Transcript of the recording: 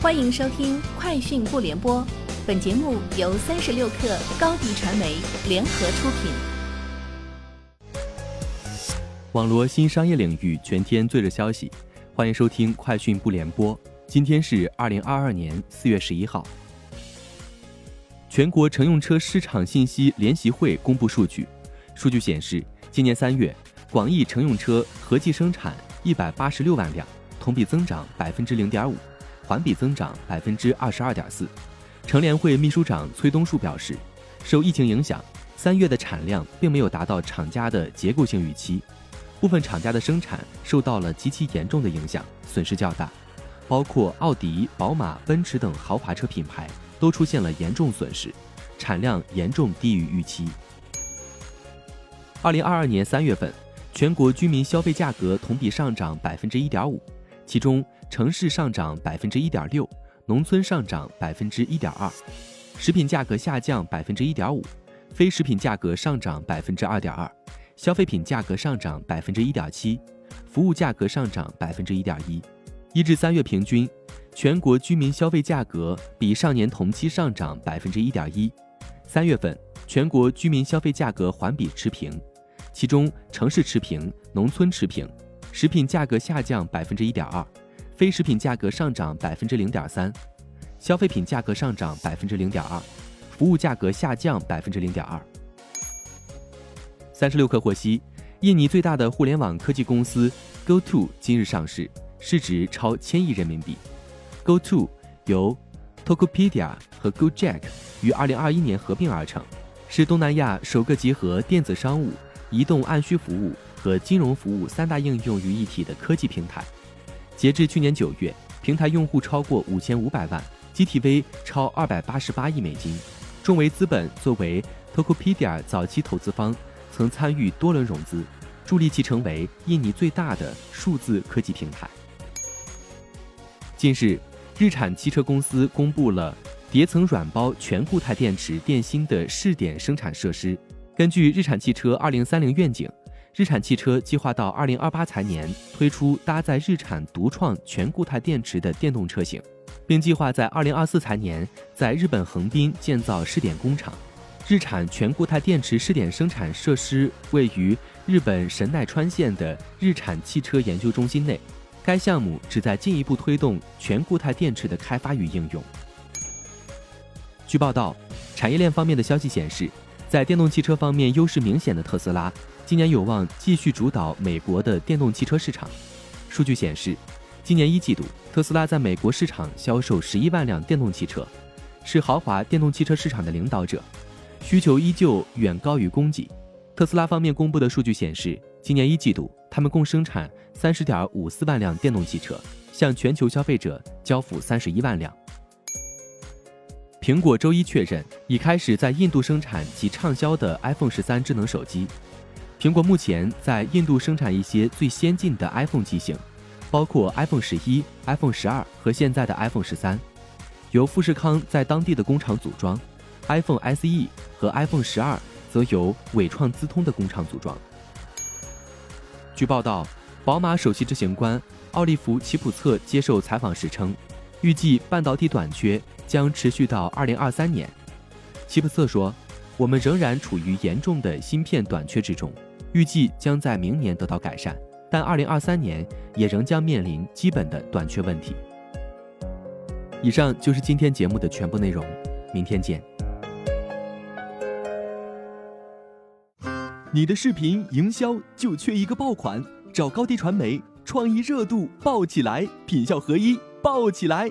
欢迎收听《快讯不联播》，本节目由三十六克高低传媒联合出品。网络新商业领域全天最热消息，欢迎收听《快讯不联播》。今天是二零二二年四月十一号。全国乘用车市场信息联席会公布数据，数据显示，今年三月，广义乘用车合计生产一百八十六万辆，同比增长百分之零点五。环比增长百分之二十二点四。乘联会秘书长崔东树表示，受疫情影响，三月的产量并没有达到厂家的结构性预期，部分厂家的生产受到了极其严重的影响，损失较大，包括奥迪、宝马、奔驰等豪华车品牌都出现了严重损失，产量严重低于预期。二零二二年三月份，全国居民消费价格同比上涨百分之一点五，其中。城市上涨百分之一点六，农村上涨百分之一点二，食品价格下降百分之一点五，非食品价格上涨百分之二点二，消费品价格上涨百分之一点七，服务价格上涨百分之一点一。一至三月平均，全国居民消费价格比上年同期上涨百分之一点一。三月份全国居民消费价格环比持平，其中城市持平，农村持平，食品价格下降百分之一点二。非食品价格上涨百分之零点三，消费品价格上涨百分之零点二，服务价格下降百分之零点二。三十六氪获悉，印尼最大的互联网科技公司 GoTo 今日上市，市值超千亿人民币。GoTo 由 Tokopedia 和 Gojek 于二零二一年合并而成，是东南亚首个集合电子商务、移动按需服务和金融服务三大应用于一体的科技平台。截至去年九月，平台用户超过五千五百万，GTV 超二百八十八亿美金。众维资本作为 Tokopedia 早期投资方，曾参与多轮融资，助力其成为印尼最大的数字科技平台。近日，日产汽车公司公布了叠层软包全固态电池电芯的试点生产设施。根据日产汽车二零三零愿景。日产汽车计划到二零二八财年推出搭载日产独创全固态电池的电动车型，并计划在二零二四财年在日本横滨建造试点工厂。日产全固态电池试点生产设施位于日本神奈川县的日产汽车研究中心内。该项目旨在进一步推动全固态电池的开发与应用。据报道，产业链方面的消息显示，在电动汽车方面优势明显的特斯拉。今年有望继续主导美国的电动汽车市场。数据显示，今年一季度，特斯拉在美国市场销售十一万辆电动汽车，是豪华电动汽车市场的领导者，需求依旧远高于供给。特斯拉方面公布的数据显示，今年一季度，他们共生产三十点五四万辆电动汽车，向全球消费者交付三十一万辆。苹果周一确认，已开始在印度生产其畅销的 iPhone 十三智能手机。苹果目前在印度生产一些最先进的 iPhone 机型，包括 iPhone 十一、iPhone 十二和现在的 iPhone 十三，由富士康在当地的工厂组装；iPhone SE 和 iPhone 十二则由伟创资通的工厂组装。据报道，宝马首席执行官奥利弗·齐普策接受采访时称，预计半导体短缺将持续到2023年。齐普瑟说：“我们仍然处于严重的芯片短缺之中。”预计将在明年得到改善，但二零二三年也仍将面临基本的短缺问题。以上就是今天节目的全部内容，明天见。你的视频营销就缺一个爆款，找高低传媒，创意热度爆起来，品效合一爆起来。